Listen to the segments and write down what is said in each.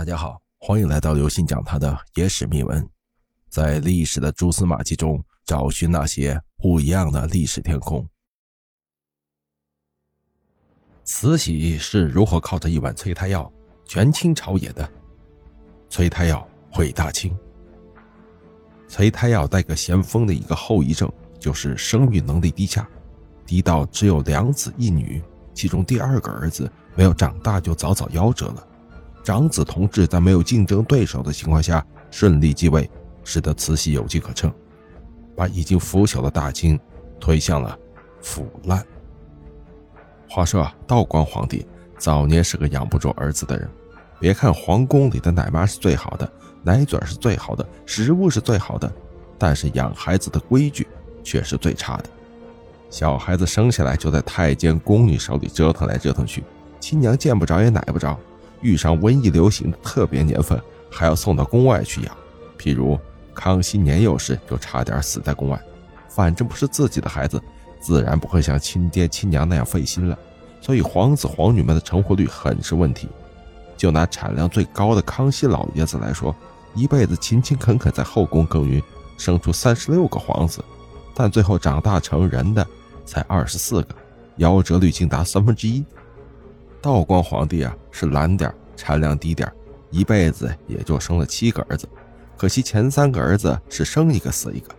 大家好，欢迎来到刘信讲他的野史秘闻，在历史的蛛丝马迹中找寻那些不一样的历史天空。慈禧是如何靠着一碗催胎药权倾朝野的？催胎药毁大清。催胎药带给咸丰的一个后遗症就是生育能力低下，低到只有两子一女，其中第二个儿子没有长大就早早夭折了。长子同治在没有竞争对手的情况下顺利继位，使得慈禧有机可乘，把已经腐朽的大清推向了腐烂。话说啊，道光皇帝早年是个养不住儿子的人。别看皇宫里的奶妈是最好的，奶嘴是最好的，食物是最好的，但是养孩子的规矩却是最差的。小孩子生下来就在太监宫女手里折腾来折腾去，亲娘见不着也奶不着。遇上瘟疫流行的特别年份，还要送到宫外去养。譬如康熙年幼时就差点死在宫外。反正不是自己的孩子，自然不会像亲爹亲娘那样费心了。所以皇子皇女们的成活率很是问题。就拿产量最高的康熙老爷子来说，一辈子勤勤恳恳在后宫耕耘，生出三十六个皇子，但最后长大成人的才二十四个，夭折率竟达三分之一。道光皇帝啊，是懒点，产量低点，一辈子也就生了七个儿子。可惜前三个儿子是生一个死一个。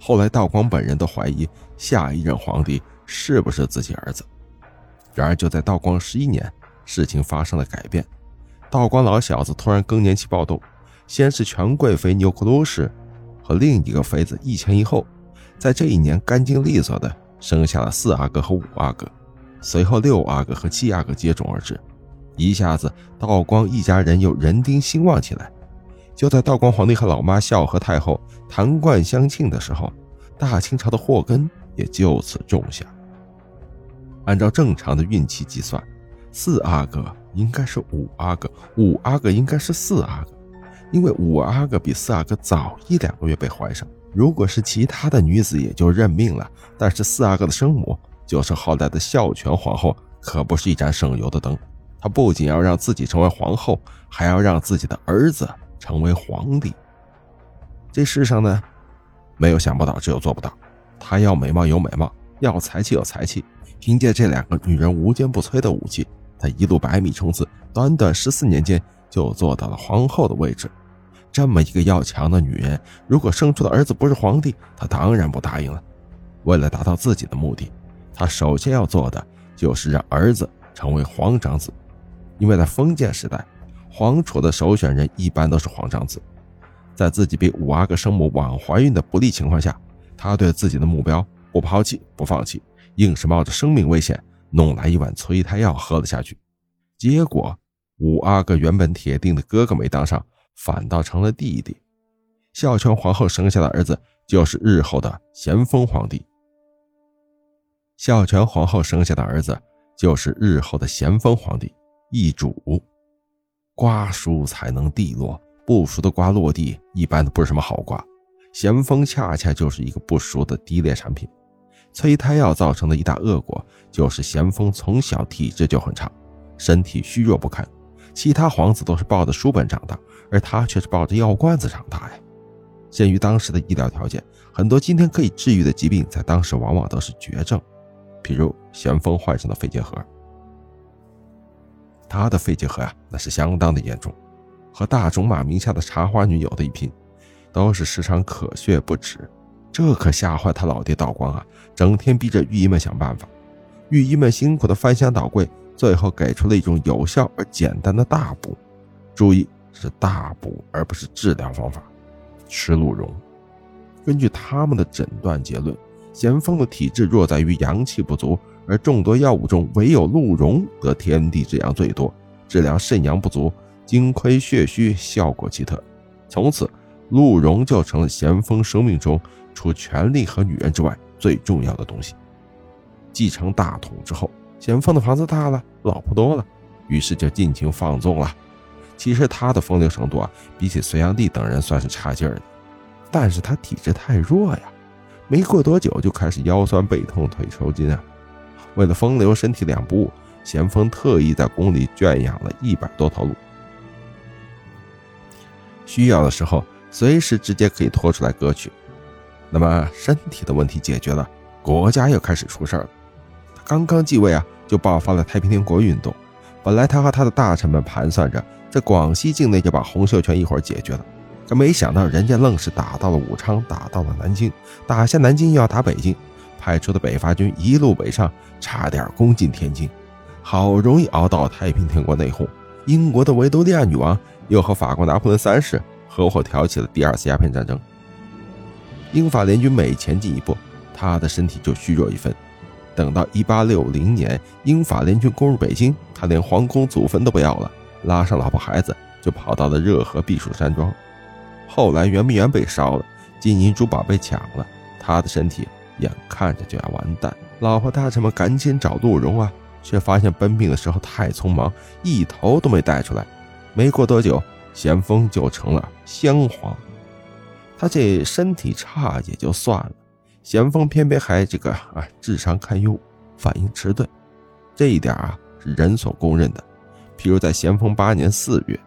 后来道光本人都怀疑下一任皇帝是不是自己儿子。然而就在道光十一年，事情发生了改变。道光老小子突然更年期暴动，先是权贵妃纽克鲁氏和另一个妃子一前一后，在这一年干净利索的生下了四阿哥和五阿哥。随后，六阿哥和七阿哥接踵而至，一下子，道光一家人又人丁兴旺起来。就在道光皇帝和老妈孝和太后谈冠相庆的时候，大清朝的祸根也就此种下。按照正常的运气计算，四阿哥应该是五阿哥，五阿哥应该是四阿哥，因为五阿哥比四阿哥早一两个月被怀上。如果是其他的女子，也就认命了。但是四阿哥的生母。就是后来的孝全皇后，可不是一盏省油的灯。她不仅要让自己成为皇后，还要让自己的儿子成为皇帝。这世上呢，没有想不到，只有做不到。她要美貌有美貌，要才气有才气。凭借这两个女人无坚不摧的武器，她一路百米冲刺，短短十四年间就做到了皇后的位置。这么一个要强的女人，如果生出的儿子不是皇帝，她当然不答应了。为了达到自己的目的。他首先要做的就是让儿子成为皇长子，因为在封建时代，皇储的首选人一般都是皇长子。在自己比五阿哥生母晚怀孕的不利情况下，他对自己的目标不抛弃不放弃，硬是冒着生命危险弄来一碗催胎药喝了下去。结果，五阿哥原本铁定的哥哥没当上，反倒成了弟弟。孝全皇后生下的儿子就是日后的咸丰皇帝。孝全皇后生下的儿子就是日后的咸丰皇帝易主。瓜熟才能蒂落，不熟的瓜落地一般都不是什么好瓜。咸丰恰恰就是一个不熟的低劣产品。催胎药造成的一大恶果就是咸丰从小体质就很差，身体虚弱不堪。其他皇子都是抱着书本长大，而他却是抱着药罐子长大呀。鉴于当时的医疗条件，很多今天可以治愈的疾病，在当时往往都是绝症。比如咸丰患上的肺结核，他的肺结核呀，那是相当的严重，和大仲马名下的茶花女有的一拼，都是时常咳血不止，这可吓坏他老爹道光啊！整天逼着御医们想办法，御医们辛苦的翻箱倒柜，最后给出了一种有效而简单的大补，注意是大补而不是治疗方法，吃鹿茸。根据他们的诊断结论。咸丰的体质弱在于阳气不足，而众多药物中唯有鹿茸得天地之阳最多，治疗肾阳不足、精亏血虚效果奇特。从此，鹿茸就成了咸丰生命中除权力和女人之外最重要的东西。继承大统之后，咸丰的房子大了，老婆多了，于是就尽情放纵了。其实他的风流程度啊，比起隋炀帝等人算是差劲儿的，但是他体质太弱呀。没过多久就开始腰酸背痛、腿抽筋啊！为了风流，身体两不误，咸丰特意在宫里圈养了一百多头鹿。需要的时候随时直接可以拖出来割去。那么身体的问题解决了，国家又开始出事儿了。他刚刚继位啊，就爆发了太平天国运动。本来他和他的大臣们盘算着，在广西境内就把洪秀全一会儿解决了，可没想到人家愣是打到了武昌，打到了南京，打下南京又要打北京，派出的北伐军一路北上，差点攻进天津。好容易熬到太平天国内讧，英国的维多利亚女王又和法国拿破仑三世合伙挑起了第二次鸦片战争。英法联军每前进一步，他的身体就虚弱一分。等到1860年，英法联军攻入北京，他连皇宫祖坟都不要了，拉上老婆孩子就跑到了热河避暑山庄。后来圆明园被烧了，金银珠宝被抢了，他的身体眼看着就要完蛋。老婆大臣们赶紧找陆荣啊，却发现奔命的时候太匆忙，一头都没带出来。没过多久，咸丰就成了襄皇。他这身体差也就算了，咸丰偏偏还这个啊智商堪忧，反应迟钝，这一点啊是人所公认的。譬如在咸丰八年四月，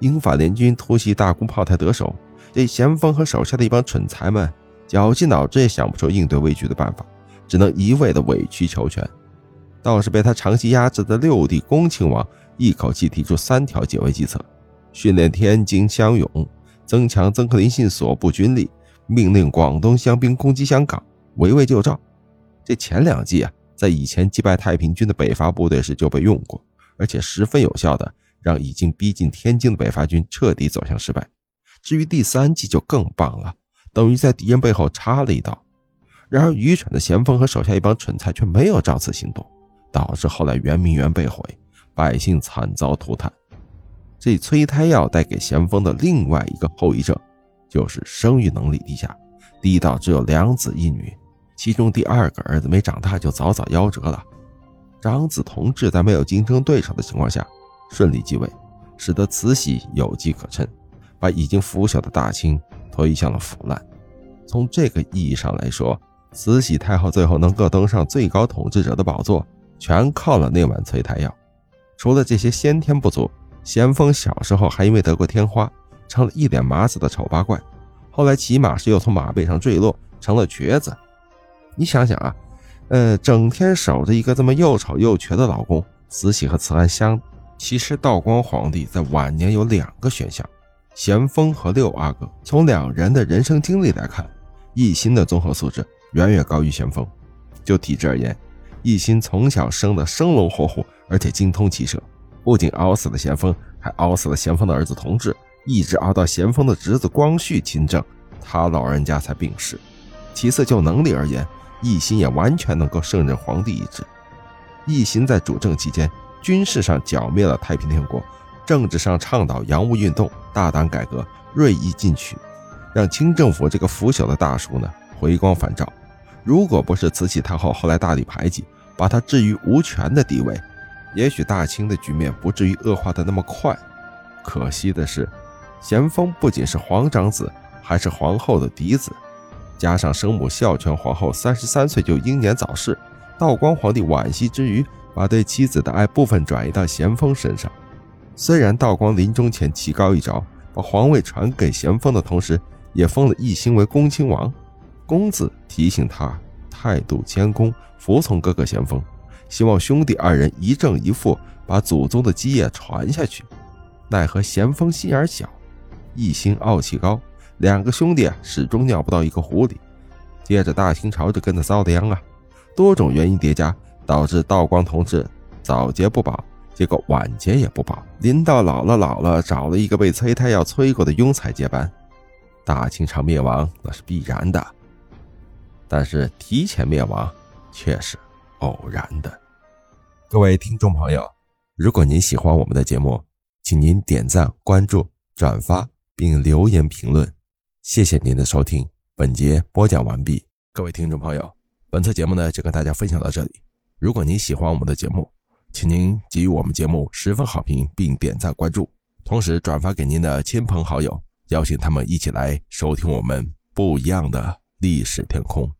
英法联军突袭大沽炮台得手，这咸丰和手下的一帮蠢材们绞尽脑汁也想不出应对危局的办法，只能一味的委曲求全。倒是被他长期压制的六弟恭亲王一口气提出三条解围计策：训练天津乡勇。增强曾克林信所部军力，命令广东乡兵攻击香港，围魏救赵。这前两计啊，在以前击败太平军的北伐部队时就被用过，而且十分有效的让已经逼近天津的北伐军彻底走向失败。至于第三计就更棒了，等于在敌人背后插了一刀。然而愚蠢的咸丰和手下一帮蠢材却没有照此行动，导致后来圆明园被毁，百姓惨遭涂炭。这催胎药带给咸丰的另外一个后遗症，就是生育能力低下，低到只有两子一女，其中第二个儿子没长大就早早夭折了。长子同治在没有竞争对手的情况下顺利继位，使得慈禧有机可乘，把已经腐朽的大清推向了腐烂。从这个意义上来说，慈禧太后最后能够登上最高统治者的宝座，全靠了那碗催胎药。除了这些先天不足。咸丰小时候还因为得过天花，成了一脸麻子的丑八怪。后来骑马时又从马背上坠落，成了瘸子。你想想啊，呃，整天守着一个这么又丑又瘸的老公，慈禧和慈安相。其实道光皇帝在晚年有两个选项，咸丰和六阿哥。从两人的人生经历来看，奕欣的综合素质远远高于咸丰。就体质而言，奕欣从小生的生龙活虎，而且精通骑射。不仅熬死了咸丰，还熬死了咸丰的儿子同治，一直熬到咸丰的侄子光绪亲政，他老人家才病逝。其次，就能力而言，奕欣也完全能够胜任皇帝一职。奕欣在主政期间，军事上剿灭了太平天国，政治上倡导洋务运动，大胆改革，锐意进取，让清政府这个腐朽的大叔呢回光返照。如果不是慈禧太后后来大力排挤，把他置于无权的地位。也许大清的局面不至于恶化的那么快。可惜的是，咸丰不仅是皇长子，还是皇后的嫡子，加上生母孝全皇后三十三岁就英年早逝，道光皇帝惋惜之余，把对妻子的爱部分转移到咸丰身上。虽然道光临终前棋高一招，把皇位传给咸丰的同时，也封了奕欣为恭亲王，公子提醒他态度谦恭，服从哥哥咸丰。希望兄弟二人一正一负，把祖宗的基业传下去。奈何咸丰心眼小，一心傲气高，两个兄弟始终尿不到一个壶里。接着大清朝就跟着遭的殃啊，多种原因叠加，导致道光同志早节不保，结果晚节也不保。临到老了老了，找了一个被催胎药催过的庸才接班，大清朝灭亡那是必然的。但是提前灭亡却是。偶然的，各位听众朋友，如果您喜欢我们的节目，请您点赞、关注、转发并留言评论，谢谢您的收听。本节播讲完毕。各位听众朋友，本次节目呢就跟大家分享到这里。如果您喜欢我们的节目，请您给予我们节目十分好评并点赞关注，同时转发给您的亲朋好友，邀请他们一起来收听我们不一样的历史天空。